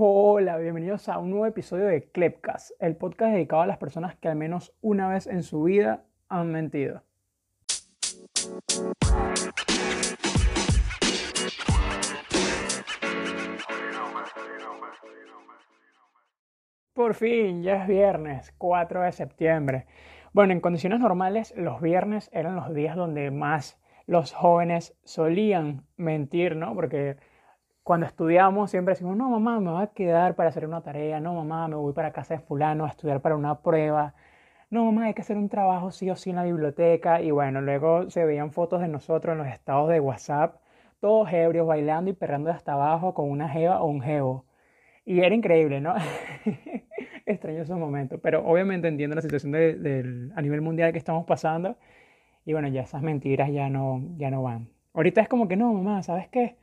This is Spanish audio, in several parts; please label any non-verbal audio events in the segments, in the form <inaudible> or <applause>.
Hola, bienvenidos a un nuevo episodio de Klepcast, el podcast dedicado a las personas que al menos una vez en su vida han mentido. Por fin, ya es viernes, 4 de septiembre. Bueno, en condiciones normales, los viernes eran los días donde más los jóvenes solían mentir, ¿no? Porque cuando estudiamos siempre decimos, no, mamá, me voy a quedar para hacer una tarea, no, mamá, me voy para casa de fulano a estudiar para una prueba, no, mamá, hay que hacer un trabajo sí o sí en la biblioteca. Y bueno, luego se veían fotos de nosotros en los estados de WhatsApp, todos ebrios, bailando y perrando hasta abajo con una jeva o un jevo. Y era increíble, ¿no? <laughs> Extraño esos momentos, pero obviamente entiendo la situación de, a nivel mundial que estamos pasando. Y bueno, ya esas mentiras ya no, ya no van. Ahorita es como que no, mamá, ¿sabes qué?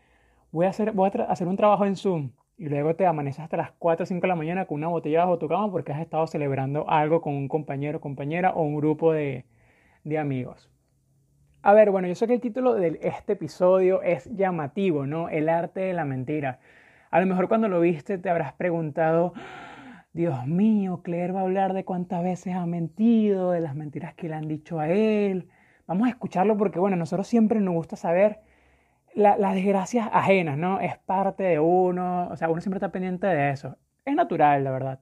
Voy a hacer, voy a hacer un trabajo en Zoom y luego te amaneces hasta las 4 o 5 de la mañana con una botella bajo tu cama porque has estado celebrando algo con un compañero, compañera o un grupo de, de amigos. A ver, bueno, yo sé que el título de este episodio es llamativo, ¿no? El arte de la mentira. A lo mejor cuando lo viste te habrás preguntado, Dios mío, Claire va a hablar de cuántas veces ha mentido, de las mentiras que le han dicho a él. Vamos a escucharlo porque, bueno, nosotros siempre nos gusta saber las desgracias ajenas, ¿no? Es parte de uno, o sea, uno siempre está pendiente de eso. Es natural, la verdad.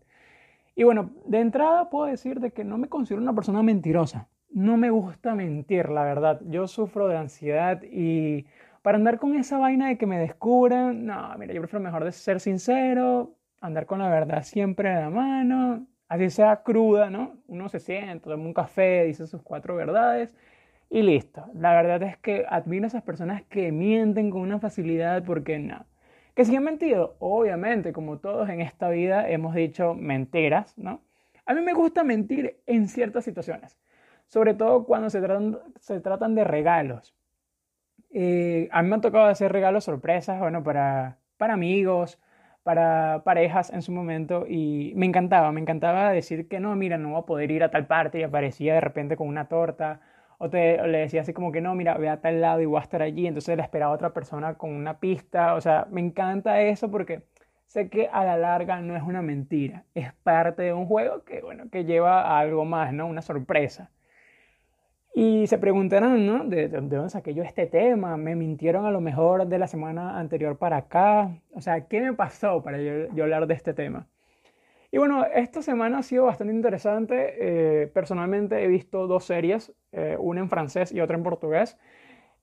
Y bueno, de entrada puedo decir de que no me considero una persona mentirosa. No me gusta mentir, la verdad. Yo sufro de ansiedad y para andar con esa vaina de que me descubran, no, mira, yo prefiero mejor de ser sincero, andar con la verdad siempre en la mano, así sea cruda, ¿no? Uno se siente, toma un café, dice sus cuatro verdades y listo. La verdad es que admiro esas personas que mienten con una facilidad porque no. Que si han mentido, obviamente, como todos en esta vida hemos dicho mentiras, ¿no? A mí me gusta mentir en ciertas situaciones, sobre todo cuando se tratan, se tratan de regalos. Eh, a mí me ha tocado hacer regalos sorpresas, bueno, para, para amigos, para parejas en su momento y me encantaba, me encantaba decir que no, mira, no voy a poder ir a tal parte y aparecía de repente con una torta o, te, le decía así como que no, mira, ve a tal lado y voy a estar allí, entonces le esperaba a otra persona con una pista, o sea, me encanta eso porque sé que a la larga no es una mentira, es parte de un juego que, bueno, que lleva a algo más, ¿no? Una sorpresa. Y se preguntarán, ¿no? ¿De, dónde saqué yo este tema? ¿Me mintieron a lo mejor de la semana anterior para acá? O sea, ¿qué me pasó para yo hablar de este tema? Y bueno, esta semana ha sido bastante interesante. Eh, personalmente he visto dos series, eh, una en francés y otra en portugués.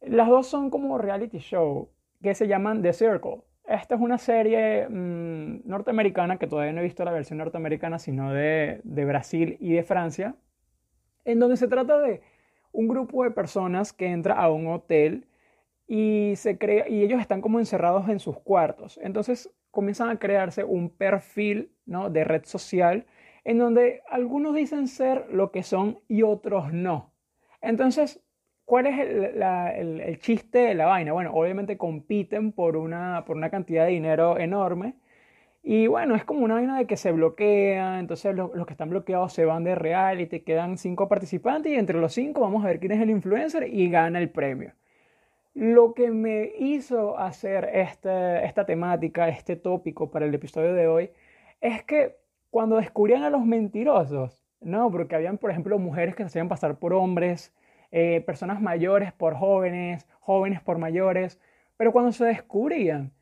Las dos son como reality show que se llaman The Circle. Esta es una serie mm, norteamericana que todavía no he visto la versión norteamericana, sino de, de Brasil y de Francia, en donde se trata de un grupo de personas que entra a un hotel y, se crea, y ellos están como encerrados en sus cuartos. Entonces comienzan a crearse un perfil ¿no? de red social en donde algunos dicen ser lo que son y otros no. Entonces, ¿cuál es el, chiste de la vaina? Bueno, obviamente compiten por una, por una cantidad de dinero enorme. Y bueno, es como una vaina de que se bloquea, entonces los, los, que están bloqueados se van de reality, quedan cinco participantes y entre los cinco vamos a ver quién es el influencer y gana el premio. Lo que me hizo hacer este, esta temática, este tópico para el episodio de hoy, es que cuando descubrían a los mentirosos, ¿no? Porque habían, por ejemplo, mujeres que se hacían pasar por hombres, eh, personas mayores por jóvenes, jóvenes por mayores, pero cuando se descubrían,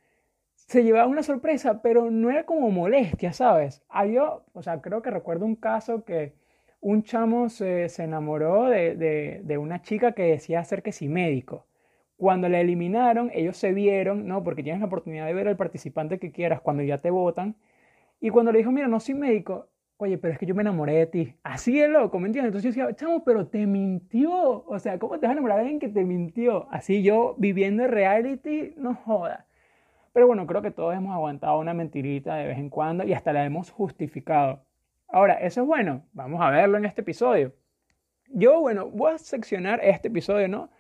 se llevaba una sorpresa, pero no era como molestia, ¿sabes? Había, o sea, creo que recuerdo un caso que un chamo se, enamoró de, de, de, una chica que decía ser que sí médico. Cuando la eliminaron, ellos se vieron, ¿no? Porque tienes la oportunidad de ver al participante que quieras cuando ya te votan. Y cuando le dijo, mira, no soy médico, oye, pero es que yo me enamoré de ti. Así es loco, ¿me entiendes? Entonces yo decía, chamo, pero te mintió. O sea, ¿cómo te vas a enamorar de alguien que te mintió? Así yo viviendo en reality, no joda. Pero bueno, creo que todos hemos aguantado una mentirita de vez en cuando y hasta la hemos justificado. Ahora, ¿eso es bueno? Vamos a verlo en este episodio. Yo, bueno, voy a seccionar este episodio, ¿no?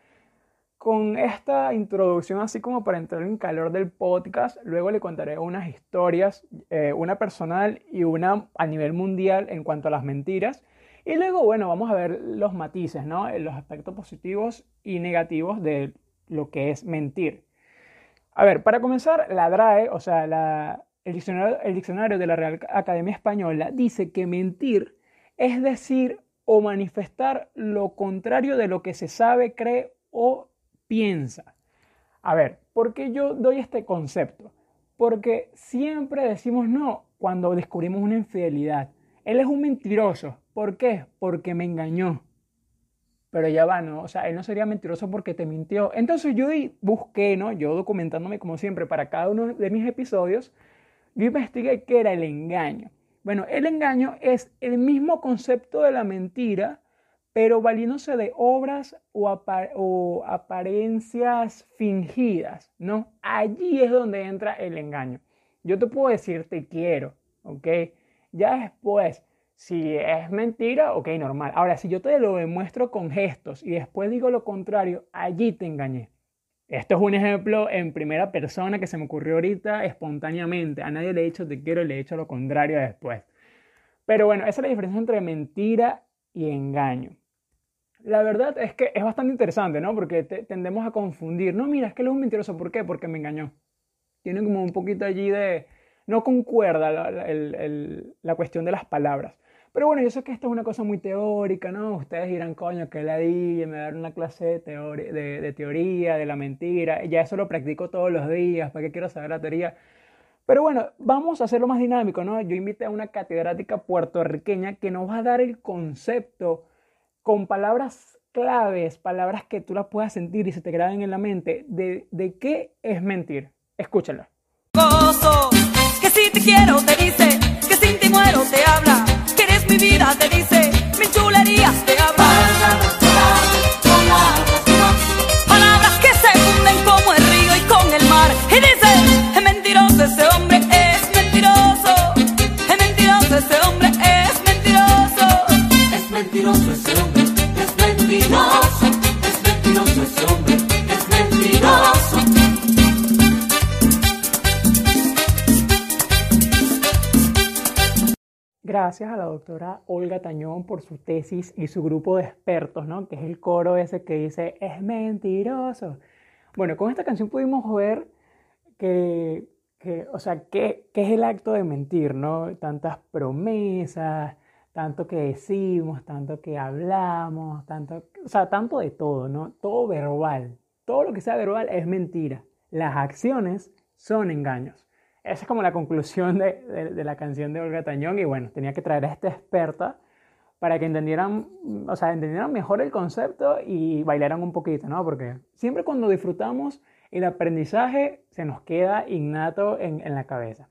Con esta introducción así como para entrar en calor del podcast, luego le contaré unas historias, eh, una personal y una a nivel mundial en cuanto a las mentiras. Y luego, bueno, vamos a ver los matices, ¿no? Los aspectos positivos y negativos de lo que es mentir. A ver, para comenzar, la DRAE, o sea, el diccionario, el diccionario de la Real Academia Española dice que mentir es decir o manifestar lo contrario de lo que se sabe, cree o piensa. A ver, ¿por qué yo doy este concepto? Porque siempre decimos no cuando descubrimos una infidelidad. Él es un mentiroso. ¿Por qué? Porque me engañó. Pero ya va, ¿no? O sea, él no sería mentiroso porque te mintió. Entonces yo busqué, ¿no? Yo documentándome como siempre para cada uno de mis episodios, yo investigué qué era el engaño. Bueno, el engaño es el mismo concepto de la mentira, pero valiéndose de obras o, apariencias fingidas, ¿no? Allí es donde entra el engaño. Yo te puedo decir te quiero, ¿ok? Ya después, si es mentira, ok, normal. Ahora, si yo te lo demuestro con gestos y después digo lo contrario, allí te engañé. Esto es un ejemplo en primera persona que se me ocurrió ahorita espontáneamente. A nadie le he dicho te quiero y le he dicho lo contrario después. Pero bueno, esa es la diferencia entre mentira y engaño. La verdad es que es bastante interesante, ¿no? Porque tendemos a confundir. No, mira, es que él es un mentiroso. ¿Por qué? Porque me engañó. Tiene como un poquito allí de... No concuerda la cuestión de las palabras. Pero bueno, yo sé que esto es una cosa muy teórica, ¿no? Ustedes dirán, coño, que la di, me dar una clase de, teoría, de, teoría, de la mentira. Ya eso lo practico todos los días, ¿para qué quiero saber la teoría? Pero bueno, vamos a hacerlo más dinámico, ¿no? Yo invité a una catedrática puertorriqueña que nos va a dar el concepto con palabras claves, palabras que tú las puedas sentir y se te graben en la mente, de, de qué es mentir. Escúchala. que si te quiero te dice, que sin ti muero te habla vida te dice, mi chulería te habla. Palabras que se funden como el río y con el mar. Y dice, mentiroso ese hombre, Gracias a la doctora Olga Tañón por su tesis y su grupo de expertos, ¿no? Que es el coro ese que dice, es mentiroso. Bueno, con esta canción pudimos ver que, o sea, qué, es el acto de mentir, ¿no? Tantas promesas, tanto que decimos, tanto que hablamos, tanto, o sea, tanto de todo, ¿no? Todo verbal. Todo lo que sea verbal es mentira. Las acciones son engaños. Esa es como la conclusión de, la canción de Olga Tañón y bueno, tenía que traer a esta experta para que entendieran, o sea, entendieran mejor el concepto y bailaran un poquito, ¿no? Porque siempre cuando disfrutamos el aprendizaje se nos queda innato en, la cabeza.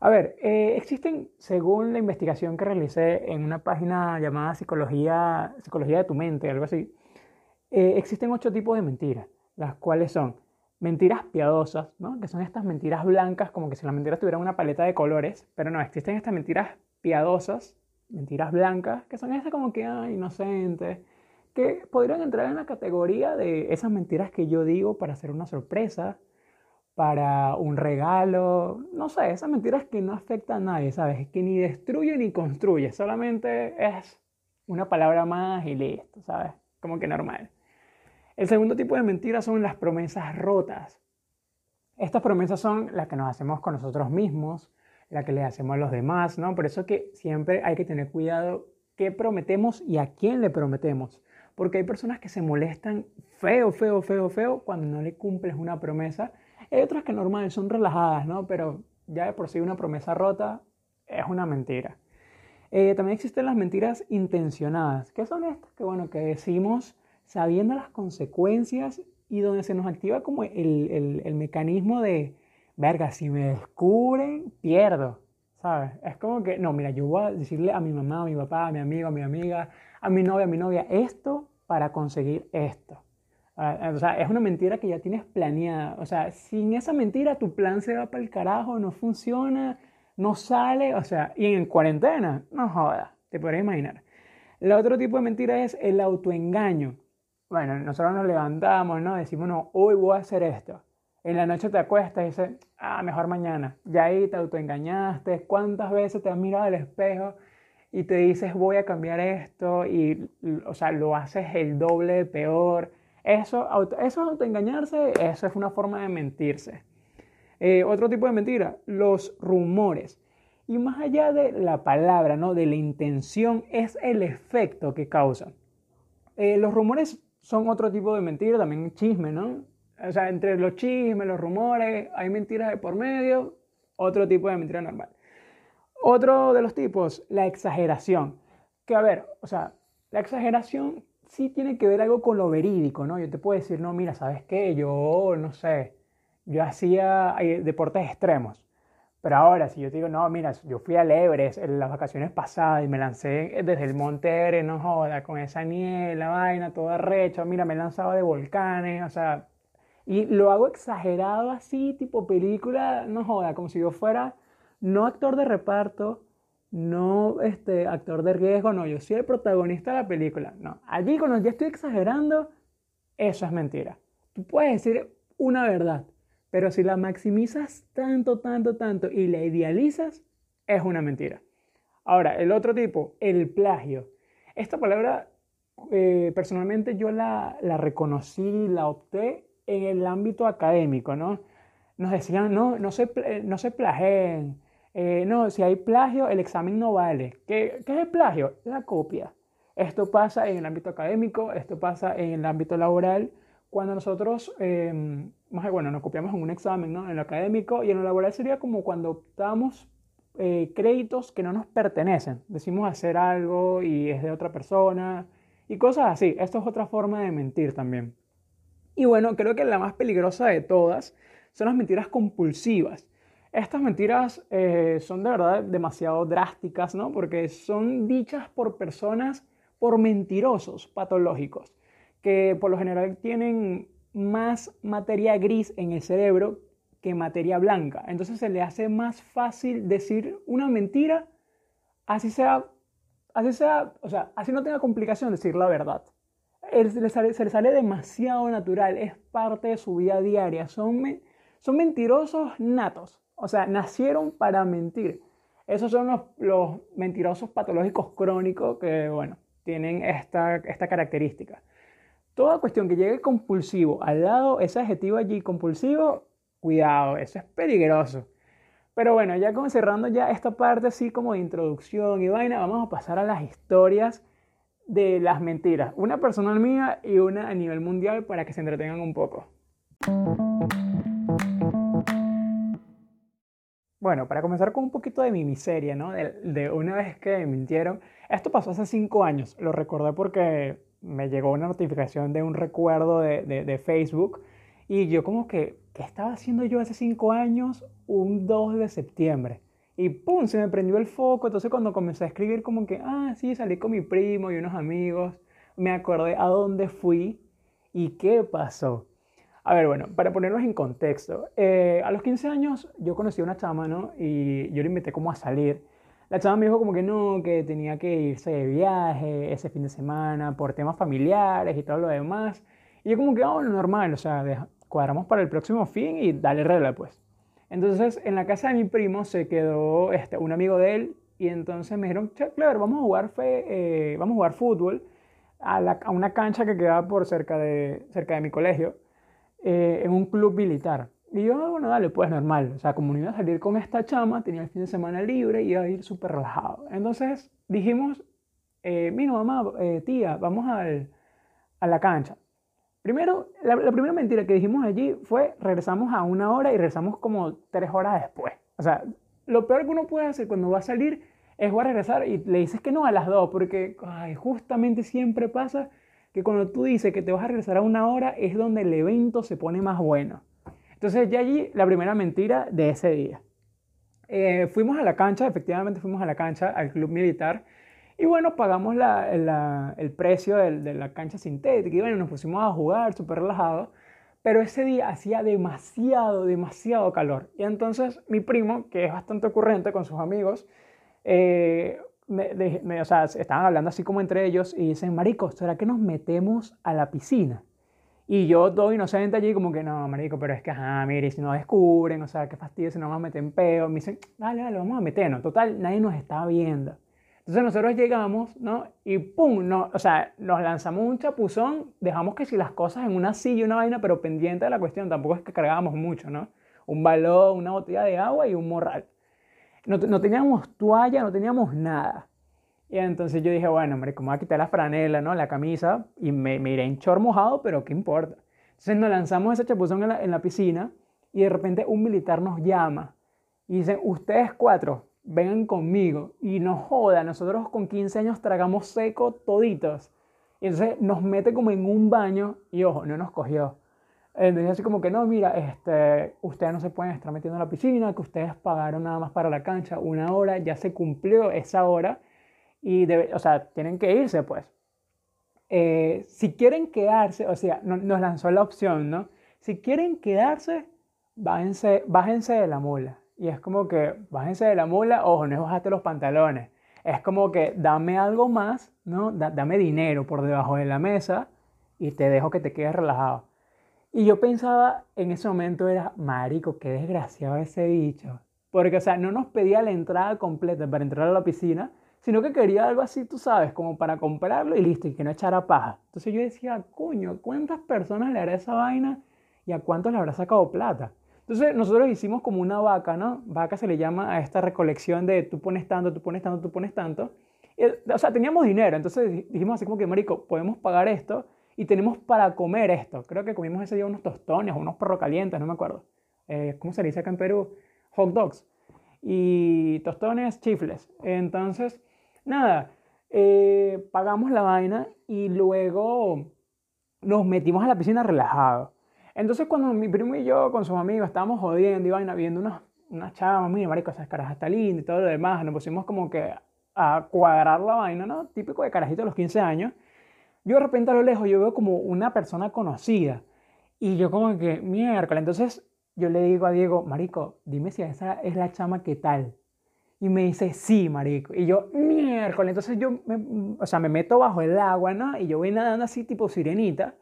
A ver, eh, existen, según la investigación que realicé en una página llamada Psicología, Psicología de tu mente, algo así, eh, existen ocho tipos de mentiras, las cuales son mentiras piadosas, ¿no? Que son estas mentiras blancas, como que si la mentira tuviera una paleta de colores, pero no, existen estas mentiras piadosas, mentiras blancas, que son estas como que, inocentes, que podrían entrar en la categoría de esas mentiras que yo digo para hacer una sorpresa, para un regalo, no sé, esas mentiras que no afectan a nadie, ¿sabes? Que ni destruye ni construye, solamente es una palabra más y listo, ¿sabes? Como que normal. El segundo tipo de mentiras son las promesas rotas. Estas promesas son las que nos hacemos con nosotros mismos, las que le hacemos a los demás, ¿no? Por eso que siempre hay que tener cuidado qué prometemos y a quién le prometemos. Porque hay personas que se molestan feo, feo, feo, feo cuando no le cumples una promesa. Hay otras que normal son relajadas, ¿no? Pero ya de por sí una promesa rota es una mentira. Eh, también existen las mentiras intencionadas. ¿Qué son estas? Que bueno, que decimos sabiendo las consecuencias y donde se nos activa como el, mecanismo de, verga, si me descubren, pierdo, ¿sabes? Es como que, no, mira, yo voy a decirle a mi mamá, a mi papá, a mi amigo, a mi amiga, a mi novia, a mi novia, esto para conseguir esto. Ah, o sea, es una mentira que ya tienes planeada. O sea, sin esa mentira tu plan se va para el carajo, no funciona, no sale, o sea, y en cuarentena, no joda, te podrías imaginar. El otro tipo de mentira es el autoengaño bueno, nosotros nos levantamos, ¿no? Decimos, no, hoy voy a hacer esto. En la noche te acuestas y dices, ah, mejor mañana. Ya ahí te autoengañaste. ¿Cuántas veces te has mirado al espejo y te dices, voy a cambiar esto? Y, o sea, lo haces el doble de peor. Eso, eso es autoengañarse, eso es una forma de mentirse. Eh, otro tipo de mentira, los rumores. Y más allá de la palabra, ¿no? de la intención, es el efecto que causan. Eh, los rumores son otro tipo de mentira, también chisme, ¿no? O sea, entre los chismes, los rumores, hay mentiras de por medio, otro tipo de mentira normal. Otro de los tipos, la exageración. Que a ver, o sea, la exageración sí tiene que ver algo con lo verídico, ¿no? Yo te puedo decir, no, mira, ¿sabes qué? Yo, no sé, yo hacía eh, deportes extremos. Pero ahora, si yo te digo, no, mira, yo fui al Everest en las vacaciones pasadas y me lancé desde el Monte Everest, no joda, con esa nieve, la vaina, toda recha, mira, me lanzaba de volcanes, o sea, y lo hago exagerado así, tipo película, no joda, como si yo fuera no actor de reparto, no este, actor de riesgo, no, yo soy el protagonista de la película. No, allí cuando ya estoy exagerando, eso es mentira. Tú puedes decir una verdad, pero si la maximizas tanto, tanto, tanto y la idealizas, es una mentira. Ahora, el otro tipo, el plagio. Esta palabra, eh, personalmente yo la, la reconocí, la opté en el ámbito académico, ¿no? Nos decían, no, no se, no se plagien, eh, no, si hay plagio, el examen no vale. ¿Qué, ¿Qué, es el plagio? La copia. Esto pasa en el ámbito académico, esto pasa en el ámbito laboral. Cuando nosotros, eh, más bueno, nos copiamos en un examen, ¿no? En lo académico y en lo laboral sería como cuando optamos eh, créditos que no nos pertenecen. Decimos hacer algo y es de otra persona y cosas así. Esto es otra forma de mentir también. Y bueno, creo que la más peligrosa de todas son las mentiras compulsivas. Estas mentiras eh, son de verdad demasiado drásticas, ¿no? Porque son dichas por personas, por mentirosos patológicos, que por lo general tienen más materia gris en el cerebro que materia blanca. Entonces se le hace más fácil decir una mentira, así sea, así sea, o sea, así no tenga complicación decir la verdad. se, le sale, demasiado natural, es parte de su vida diaria. Son, son mentirosos natos. O sea, nacieron para mentir. Esos son los, mentirosos patológicos crónicos que, bueno, tienen esta, esta característica. Toda cuestión que llegue compulsivo al lado, ese adjetivo allí compulsivo, cuidado, eso es peligroso. Pero bueno, ya como cerrando ya esta parte así como de introducción y vaina, vamos a pasar a las historias de las mentiras. Una personal mía y una a nivel mundial para que se entretengan un poco. Bueno, para comenzar con un poquito de mi miseria, ¿no? De, una vez que mintieron. Esto pasó hace cinco años. Lo recordé porque me llegó una notificación de un recuerdo de, de, Facebook. Y yo como que, ¿qué estaba haciendo yo hace cinco años? Un 2 de septiembre. Y ¡pum! Se me prendió el foco. Entonces cuando comencé a escribir como que, ah, sí, salí con mi primo y unos amigos. Me acordé a dónde fui y qué pasó. A ver, bueno, para ponerlos en contexto, eh, a los 15 años yo conocí a una chama, ¿no? Y yo le invité como a salir. La chama me dijo como que no, que tenía que irse de viaje ese fin de semana por temas familiares y todo lo demás. Y yo como que, oh, normal, o sea, cuadramos para el próximo fin y dale regla, pues. Entonces, en la casa de mi primo se quedó este, un amigo de él y entonces me dijeron, claro, vamos a jugar, fe, eh, vamos a jugar fútbol a, la, a, una cancha que quedaba por cerca de, cerca de mi colegio. Eh, en un club militar. Y yo, ah, bueno, dale, pues normal. O sea, como no iba a salir con esta chama, tenía el fin de semana libre y iba a ir súper relajado. Entonces dijimos, eh, mira mamá, eh, tía, vamos al, a la cancha. Primero, la, primera mentira que dijimos allí fue regresamos a una hora y regresamos como tres horas después. O sea, lo peor que uno puede hacer cuando va a salir es voy a regresar y le dices que no a las dos, porque justamente siempre pasa que cuando tú dices que te vas a regresar a una hora es donde el evento se pone más bueno. Entonces ya allí la primera mentira de ese día. Eh, fuimos a la cancha, efectivamente fuimos a la cancha, al club militar, y bueno, pagamos el precio de, la cancha sintética y bueno, nos pusimos a jugar súper relajados, pero ese día hacía demasiado, demasiado calor. Y entonces mi primo, que es bastante ocurrente con sus amigos, eh, me, o sea, estaban hablando así como entre ellos y dicen, marico, ¿será que nos metemos a la piscina? Y yo todo inocente allí como que, no, marico, pero es que, ajá, mire, si nos descubren, o sea, qué fastidio, si nos vamos a meter en peo. Me dicen, dale, dale, vamos a meternos. Total, nadie nos está viendo. Entonces nosotros llegamos, ¿no? Y pum, no, o sea, nos lanzamos un chapuzón, dejamos que si las cosas en una silla, una vaina, pero pendiente de la cuestión, tampoco es que cargábamos mucho, ¿no? un balón, una botella de agua y un morral. No, no teníamos toalla, no teníamos nada. Y entonces yo dije, bueno, hombre, como voy a quitar la franela, ¿no? La camisa y me, me iré en chor mojado, pero ¿qué importa? Entonces nos lanzamos ese chapuzón en la, en la piscina y de repente un militar nos llama y dice, ustedes cuatro, vengan conmigo. Y nos joda, nosotros con 15 años tragamos seco toditos. Y entonces nos mete como en un baño y ojo, no nos cogió. Entonces así como que no, mira, este, ustedes no se pueden estar metiendo en la piscina, que ustedes pagaron nada más para la cancha una hora, ya se cumplió esa hora y, o sea, tienen que irse pues. Eh, si quieren quedarse, o sea, no, nos lanzó la opción, ¿no? Si quieren quedarse, bájense, bájense de la mula. Y es como que, bájense de la mula, ojo, no es los pantalones. Es como que dame algo más, ¿no? dame dinero por debajo de la mesa y te dejo que te quedes relajado. Y yo pensaba en ese momento era, marico, qué desgraciado ese bicho. Porque, o sea, no nos pedía la entrada completa para entrar a la piscina, sino que quería algo así, tú sabes, como para comprarlo y listo, y que no echara paja. Entonces yo decía, coño, ¿cuántas personas le hará esa vaina y a cuántos le habrá sacado plata? Entonces nosotros hicimos como una vaca, ¿no? Vaca se le llama a esta recolección de tú pones tanto, tú pones tanto, tú pones tanto. o sea, teníamos dinero, entonces dijimos así como que, marico, podemos pagar esto y tenemos para comer esto. Creo que comimos ese día unos tostones o unos perros calientes, no me acuerdo. Eh, ¿Cómo se dice acá en Perú? Hot dogs. Y tostones, chifles. Entonces, nada, eh, pagamos la vaina y luego nos metimos a la piscina relajados. Entonces cuando mi primo y yo con sus amigos estábamos jodiendo y vaina, viendo unas, unas chavas, mira, marico, esas caras está lindas y todo lo demás, nos pusimos como que a cuadrar la vaina, ¿no? Típico de carajito de los 15 años. Yo de repente a lo lejos yo veo como una persona conocida y yo como que, miércoles, entonces yo le digo a Diego, marico, dime si esa es la chama que tal. Y me dice, sí, marico. Y yo, miércoles. Entonces yo, me, o sea, me meto bajo el agua, ¿no? Y yo voy nadando así tipo sirenita.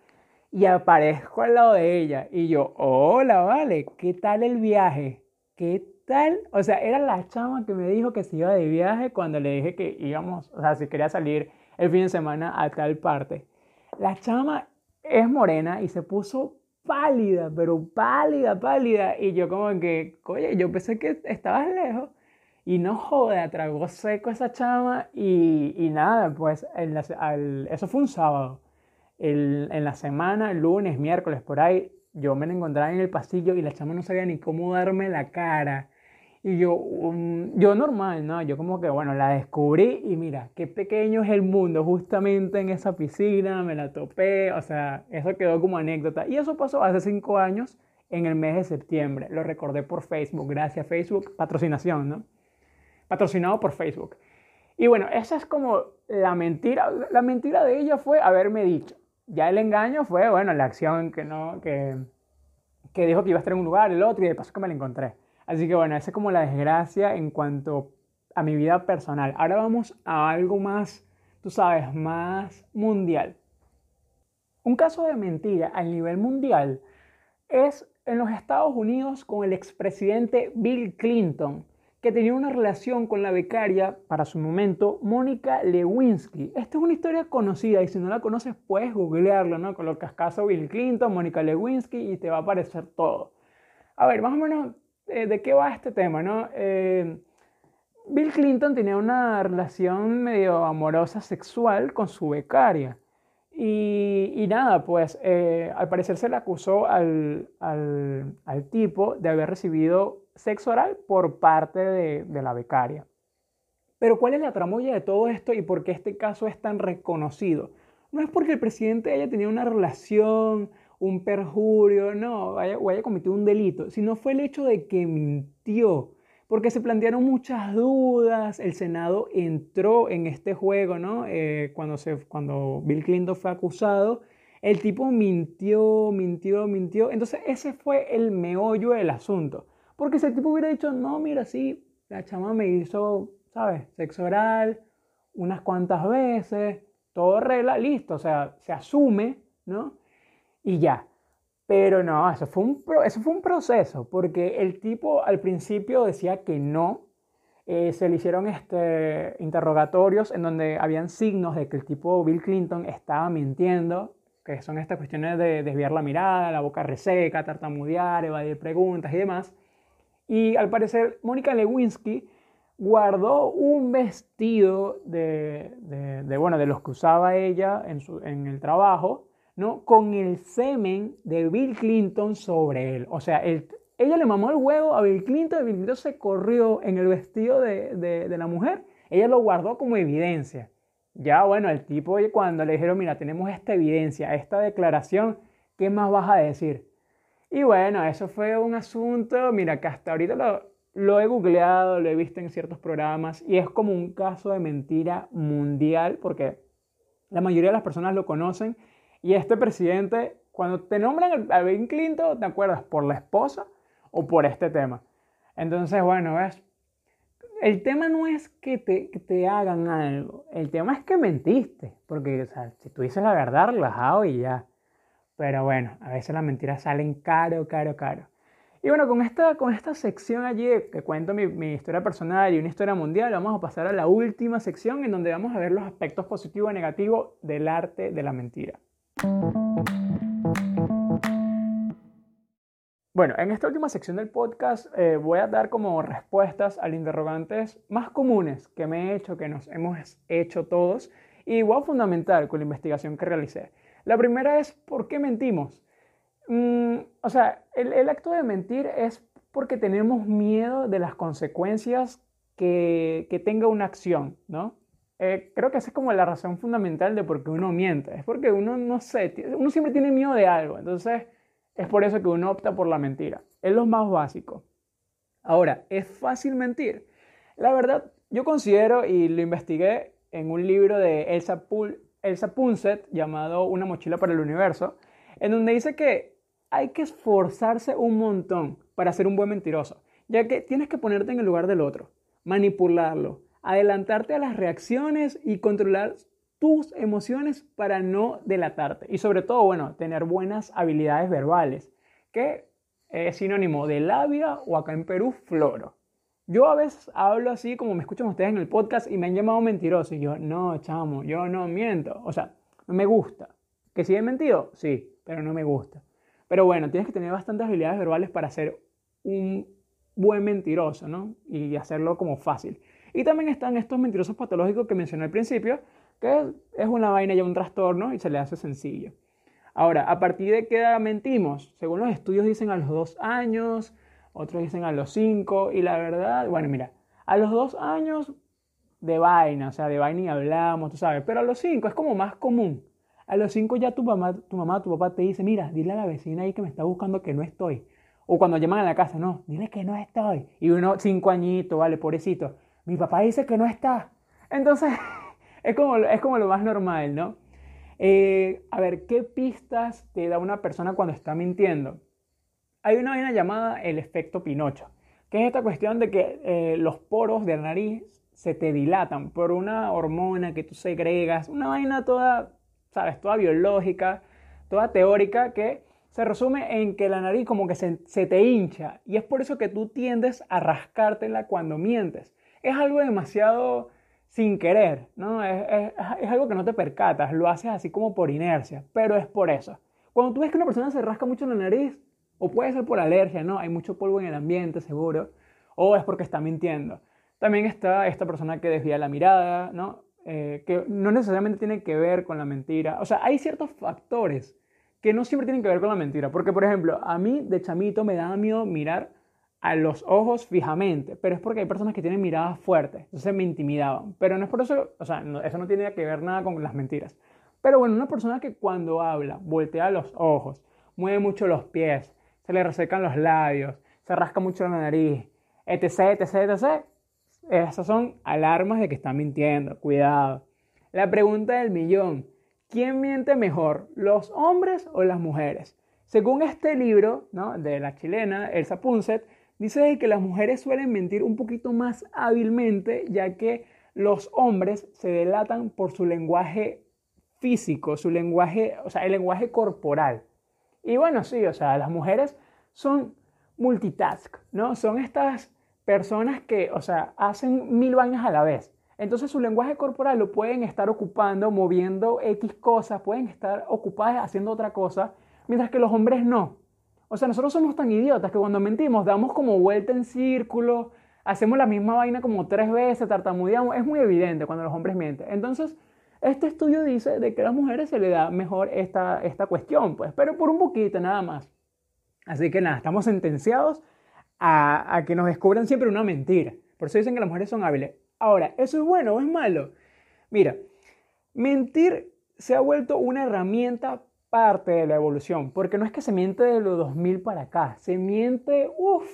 Y aparezco al lado de ella. Y yo, hola, vale, ¿qué tal el viaje? ¿Qué tal? O sea, era la chama que me dijo que se iba de viaje cuando le dije que íbamos, o sea, si quería salir el fin de semana a tal parte. La chama es morena y se puso pálida, pero pálida, pálida. Y yo como que, oye, yo pensé que estabas lejos. Y no joda, tragó seco esa chama y, y nada, pues eso fue un sábado. El, en la semana, lunes, miércoles, por ahí, yo me la encontraba en el pasillo y la chama no sabía ni cómo darme la cara. Y yo, yo normal, ¿no? Yo como que, bueno, la descubrí y mira, qué pequeño es el mundo, justamente en esa piscina, me la topé, o sea, eso quedó como anécdota. Y eso pasó hace cinco años, en el mes de septiembre. Lo recordé por Facebook, gracias Facebook, patrocinación, ¿no? Patrocinado por Facebook. Y bueno, esa es como la mentira. La mentira de ella fue haberme dicho. Ya el engaño fue, bueno, la acción que no, que, que dijo que iba a estar en un lugar, el otro, y de paso que me la encontré. Así que bueno, esa es como la desgracia en cuanto a mi vida personal. Ahora vamos a algo más, tú sabes, más mundial. Un caso de mentira a nivel mundial es en los Estados Unidos con el expresidente Bill Clinton que tenía una relación con la becaria, para su momento, Mónica Lewinsky. Esta es una historia conocida y si no la conoces puedes googlearlo, ¿no? Colocas caso Bill Clinton, Mónica Lewinsky y te va a aparecer todo. A ver, más o menos, eh, ¿de qué va este tema, no? Eh, Bill Clinton tenía una relación medio amorosa sexual con su becaria. Y, nada, pues eh, al parecer se le acusó al, al, al tipo de haber recibido sexo oral por parte de, la becaria. Pero ¿cuál es la tramoya de todo esto y por qué este caso es tan reconocido? No es porque el presidente haya tenido una relación, un perjurio, no, o haya cometido un delito, sino fue el hecho de que mintió, porque se plantearon muchas dudas, el Senado entró en este juego, ¿no? Eh, cuando, se, cuando Bill Clinton fue acusado, el tipo mintió, mintió, mintió, entonces ese fue el meollo del asunto. Porque si el tipo hubiera dicho, no, mira, sí, la chama me hizo, ¿sabes? Sexo oral unas cuantas veces, todo regla, listo, o sea, se asume, ¿no? Y ya. Pero no, eso fue un, eso fue un proceso, porque el tipo al principio decía que no, eh, se le hicieron este, interrogatorios en donde habían signos de que el tipo Bill Clinton estaba mintiendo, que son estas cuestiones de desviar la mirada, la boca reseca, tartamudear, evadir preguntas y demás. Y al parecer, Mónica Lewinsky guardó un vestido de, de, bueno, de los que usaba ella en, el trabajo, ¿no? Con el semen de Bill Clinton sobre él. O sea, el, ella le mamó el huevo a Bill Clinton, y Bill Clinton se corrió en el vestido de, de, la mujer, ella lo guardó como evidencia. Ya, bueno, el tipo cuando le dijeron, mira, tenemos esta evidencia, esta declaración, ¿qué más vas a decir? Y bueno, eso fue un asunto, mira, que hasta ahorita lo, he googleado, lo he visto en ciertos programas y es como un caso de mentira mundial porque la mayoría de las personas lo conocen y este presidente, cuando te nombran a Bill Clinton, ¿te acuerdas? Por la esposa o por este tema. Entonces, bueno, ves, el tema no es que te, te, hagan algo, el tema es que mentiste, porque o sea, si tú dices la relajado y ya. Pero bueno, a veces las mentiras salen caro, caro, caro. Y bueno, con esta, con esta sección allí que cuento mi, mi, historia personal y una historia mundial, vamos a pasar a la última sección en donde vamos a ver los aspectos positivos y negativos del arte de la mentira. Bueno, en esta última sección del podcast eh, voy a dar como respuestas a los interrogantes más comunes que me he hecho, que nos hemos hecho todos, y igual fundamental con la investigación que realicé. La primera es, ¿por qué mentimos? Mm, o sea, el, acto de mentir es porque tenemos miedo de las consecuencias que, que tenga una acción, ¿no? Eh, creo que esa es como la razón fundamental de por qué uno miente. Es porque uno, no sé, uno siempre tiene miedo de algo. Entonces, es por eso que uno opta por la mentira. Es lo más básico. Ahora, ¿es fácil mentir? La verdad, yo considero, y lo investigué en un libro de Elsa, Elsa Punset llamado Una mochila para el universo, en donde dice que hay que esforzarse un montón para ser un buen mentiroso, ya que tienes que ponerte en el lugar del otro, manipularlo, adelantarte a las reacciones y controlar tus emociones para no delatarte. Y sobre todo, bueno, tener buenas habilidades verbales, que es sinónimo de labia o acá en Perú, floro. Yo a veces hablo así como me escuchan ustedes en el podcast y me han llamado mentiroso. Y yo, no, chamo, yo no miento. O sea, no me gusta. ¿Que si he mentido? Sí, pero no me gusta. Pero bueno, tienes que tener bastantes habilidades verbales para ser un buen mentiroso, ¿no? Y hacerlo como fácil. Y también están estos mentirosos patológicos que mencioné al principio, que es una vaina ya un trastorno y se le hace sencillo. Ahora, ¿a partir de qué mentimos? Según los estudios dicen a los dos años, otros dicen a los cinco, y la verdad, bueno, mira, a los dos años de vaina, o sea, de vaina y hablamos, tú sabes, pero a los cinco es como más común. A los cinco ya tu mamá, tu mamá, tu papá te dice, mira, dile a la vecina ahí que me está buscando que no estoy. O cuando llaman a la casa, no, dile que no estoy. Y uno, cinco añitos, vale, pobrecito. Mi papá dice que no está. Entonces, <laughs> es como, es como lo más normal, ¿no? Eh, a ver, ¿qué pistas te da una persona cuando está mintiendo? Hay una vaina llamada el efecto Pinocho, que es esta cuestión de que eh, los poros de la nariz se te dilatan por una hormona que tú segregas, una vaina toda, sabes, toda biológica, toda teórica que se resume en que la nariz como que se, te hincha y es por eso que tú tiendes a rascártela cuando mientes. Es algo demasiado sin querer, ¿no? Es, algo que no te percatas, lo haces así como por inercia, pero es por eso. Cuando tú ves que una persona se rasca mucho la nariz, o puede ser por alergia, ¿no? Hay mucho polvo en el ambiente, seguro, o es porque está mintiendo. También está esta persona que desvía la mirada, ¿no? Eh, que no necesariamente tiene que ver con la mentira. O sea, hay ciertos factores que no siempre tienen que ver con la mentira. Porque, por ejemplo, a mí de chamito me da miedo mirar a los ojos fijamente, pero es porque hay personas que tienen miradas fuertes, entonces me intimidaban. Pero no es por eso, o sea, eso no tiene que ver nada con las mentiras. Pero bueno, una persona que cuando habla voltea los ojos, mueve mucho los pies, se le resecan los labios, se rasca mucho la nariz, etc, etc, etc. Esas son alarmas de que está mintiendo, cuidado. La pregunta del millón, ¿quién miente mejor, los hombres o las mujeres? Según este libro ¿no? de la chilena Elsa Punset, Dice que las mujeres suelen mentir un poquito más hábilmente, ya que los hombres se delatan por su lenguaje físico, su lenguaje, o sea, el lenguaje corporal. Y bueno, sí, o sea, las mujeres son multitask, ¿no? Son estas personas que, o sea, hacen mil vainas a la vez. Entonces su lenguaje corporal lo pueden estar ocupando, moviendo X cosas, pueden estar ocupadas haciendo otra cosa, mientras que los hombres no. O sea, nosotros somos tan idiotas que cuando mentimos damos como vuelta en círculo, hacemos la misma vaina como tres veces, tartamudeamos. Es muy evidente cuando los hombres mienten. Entonces, este estudio dice de que a las mujeres se le da mejor esta, esta cuestión, pues, pero por un poquito nada más. Así que nada, estamos sentenciados a, que nos descubran siempre una mentira. Por eso dicen que las mujeres son hábiles. Ahora, ¿eso es bueno o es malo? Mira, mentir se ha vuelto una herramienta parte de la evolución, porque no es que se miente de los 2000 para acá, se miente, uff,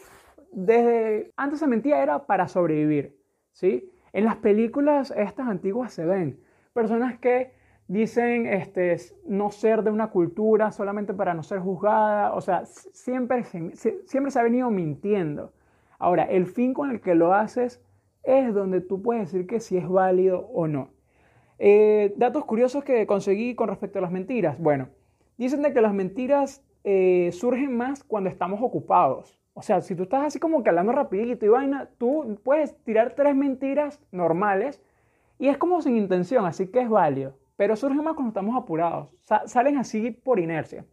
desde antes se mentía era para sobrevivir, ¿sí? En las películas estas antiguas se ven personas que dicen este, no ser de una cultura solamente para no ser juzgada, o sea, siempre, siempre se ha venido mintiendo. Ahora, el fin con el que lo haces es donde tú puedes decir que si es válido o no. Eh, datos curiosos que conseguí con respecto a las mentiras. Bueno, dicen de que las mentiras eh, surgen más cuando estamos ocupados. O sea, si tú estás así como que hablando rapidito y vaina, tú puedes tirar tres mentiras normales y es como sin intención, así que es válido. Pero surge más cuando estamos apurados. salen así por inercia.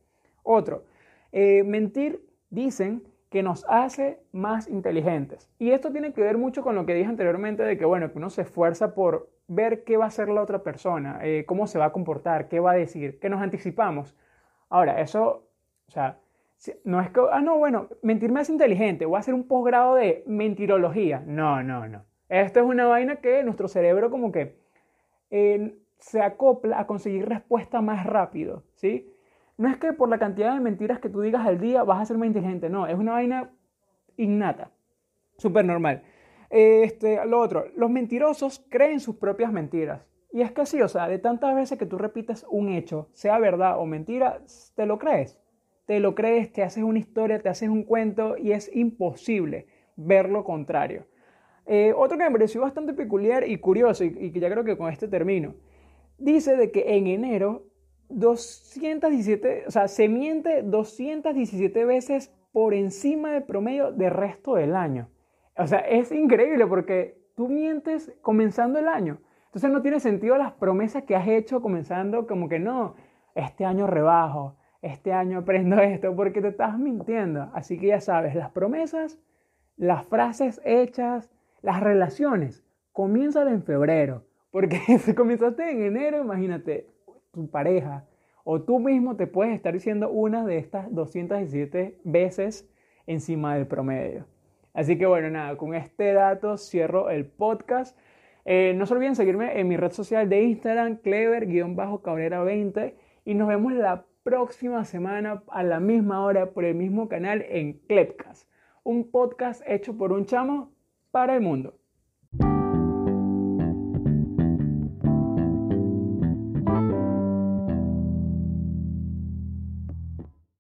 Otro, eh, mentir, dicen que nos hace más inteligentes. Y esto tiene que ver mucho con lo que dije anteriormente de que, bueno, que uno se esfuerza por ver qué va a hacer la otra persona, eh, cómo se va a comportar, qué va a decir, que nos anticipamos. Ahora, eso, o sea, no es que, ah, no, bueno, mentir más inteligente, voy a hacer un posgrado de mentirología. No, no, no. Esto es una vaina que nuestro cerebro como que eh, se acopla a conseguir respuesta más rápido, ¿sí? no es que por la cantidad de mentiras que tú digas al día vas a ser más inteligente, no, es una vaina innata, súper normal. Este, lo otro, los mentirosos creen sus propias mentiras. Y es que sí, o sea, de tantas veces que tú repites un hecho, sea verdad o mentira, te lo crees. Te lo crees, te haces una historia, te haces un cuento y es imposible ver lo contrario. Eh, otro que me pareció bastante peculiar y curioso, y, que ya creo que con este termino, dice de que en enero 217, o sea, se miente 217 veces por encima del promedio del resto del año. O sea, es increíble porque tú mientes comenzando el año. Entonces no tiene sentido las promesas que has hecho comenzando como que no, este año rebajo, este año aprendo <laughs> esto, porque te estás mintiendo. Así que ya sabes, las promesas, las frases hechas, las relaciones, comienzan en febrero. Porque <laughs> si comenzaste en enero, imagínate, tu pareja o tú mismo te puedes estar diciendo una de estas 217 veces encima del promedio. Así que bueno, nada, con este dato cierro el podcast. Eh, no se olviden seguirme en mi red social de Instagram, clever-cabrera20 y nos vemos la próxima semana a la misma hora por el mismo canal en Clepcast, un podcast hecho por un chamo para el mundo.